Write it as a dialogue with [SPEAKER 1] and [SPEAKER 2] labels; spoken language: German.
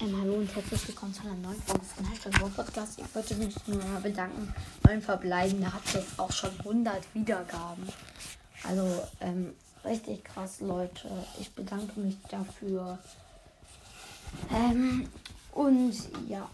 [SPEAKER 1] Ähm, hallo und herzlich willkommen zu einer neuen Folge von Hashtag War Podcast. Ich wollte mich nur mal bedanken. Mein Verbleibender hat jetzt auch schon 100 Wiedergaben. Also, ähm, richtig krass, Leute. Ich bedanke mich dafür. Ähm, und ja,